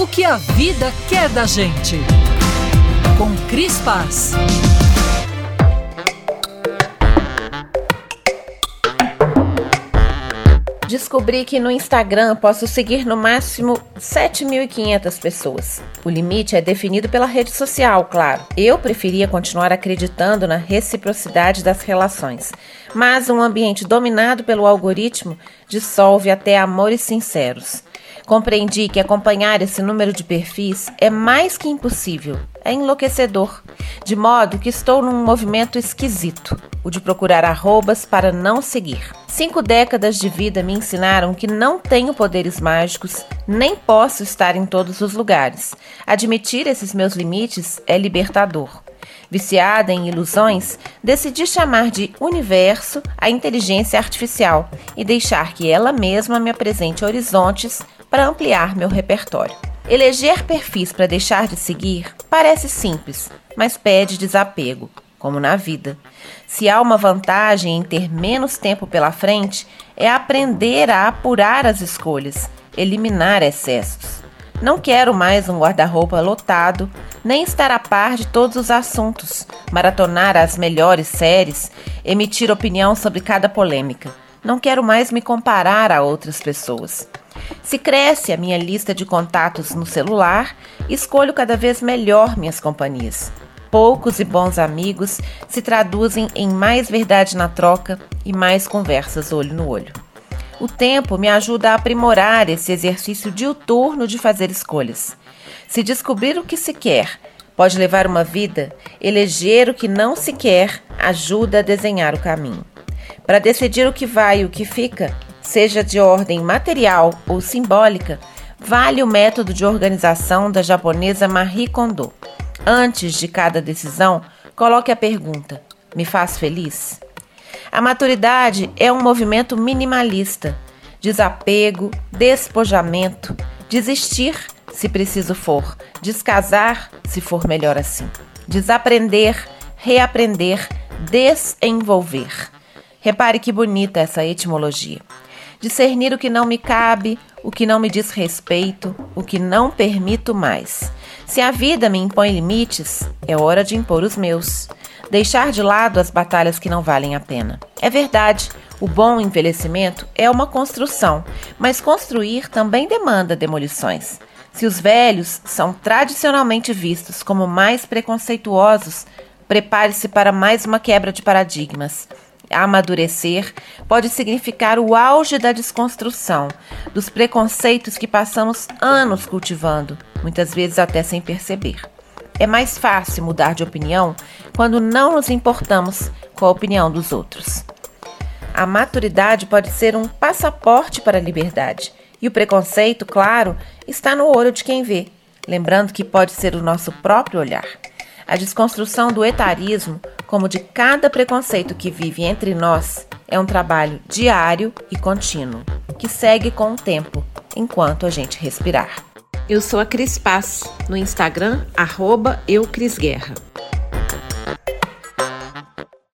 O que a vida quer da gente. Com Cris Paz. Descobri que no Instagram posso seguir no máximo 7.500 pessoas. O limite é definido pela rede social, claro. Eu preferia continuar acreditando na reciprocidade das relações, mas um ambiente dominado pelo algoritmo dissolve até amores sinceros. Compreendi que acompanhar esse número de perfis é mais que impossível, é enlouquecedor, de modo que estou num movimento esquisito, o de procurar arrobas para não seguir. Cinco décadas de vida me ensinaram que não tenho poderes mágicos, nem posso estar em todos os lugares. Admitir esses meus limites é libertador. Viciada em ilusões, decidi chamar de universo a inteligência artificial e deixar que ela mesma me apresente horizontes para ampliar meu repertório. Eleger perfis para deixar de seguir parece simples, mas pede desapego, como na vida. Se há uma vantagem em ter menos tempo pela frente, é aprender a apurar as escolhas, eliminar excessos. Não quero mais um guarda-roupa lotado, nem estar a par de todos os assuntos, maratonar as melhores séries, emitir opinião sobre cada polêmica. Não quero mais me comparar a outras pessoas. Se cresce a minha lista de contatos no celular, escolho cada vez melhor minhas companhias. Poucos e bons amigos se traduzem em mais verdade na troca e mais conversas olho no olho. O tempo me ajuda a aprimorar esse exercício diuturno de fazer escolhas. Se descobrir o que se quer pode levar uma vida, eleger o que não se quer ajuda a desenhar o caminho. Para decidir o que vai e o que fica, seja de ordem material ou simbólica, vale o método de organização da japonesa Marie Kondo. Antes de cada decisão, coloque a pergunta: me faz feliz? A maturidade é um movimento minimalista, desapego, despojamento, desistir se preciso for, descasar se for melhor assim, desaprender, reaprender, desenvolver. Repare que bonita essa etimologia discernir o que não me cabe, o que não me diz respeito, o que não permito mais. Se a vida me impõe limites, é hora de impor os meus. Deixar de lado as batalhas que não valem a pena. É verdade, o bom envelhecimento é uma construção, mas construir também demanda demolições. Se os velhos são tradicionalmente vistos como mais preconceituosos, prepare-se para mais uma quebra de paradigmas. Amadurecer pode significar o auge da desconstrução, dos preconceitos que passamos anos cultivando, muitas vezes até sem perceber. É mais fácil mudar de opinião quando não nos importamos com a opinião dos outros. A maturidade pode ser um passaporte para a liberdade, e o preconceito, claro, está no olho de quem vê, lembrando que pode ser o nosso próprio olhar. A desconstrução do etarismo, como de cada preconceito que vive entre nós, é um trabalho diário e contínuo, que segue com o tempo, enquanto a gente respirar. Eu sou a Cris Paz, no Instagram, arroba eucrisguerra.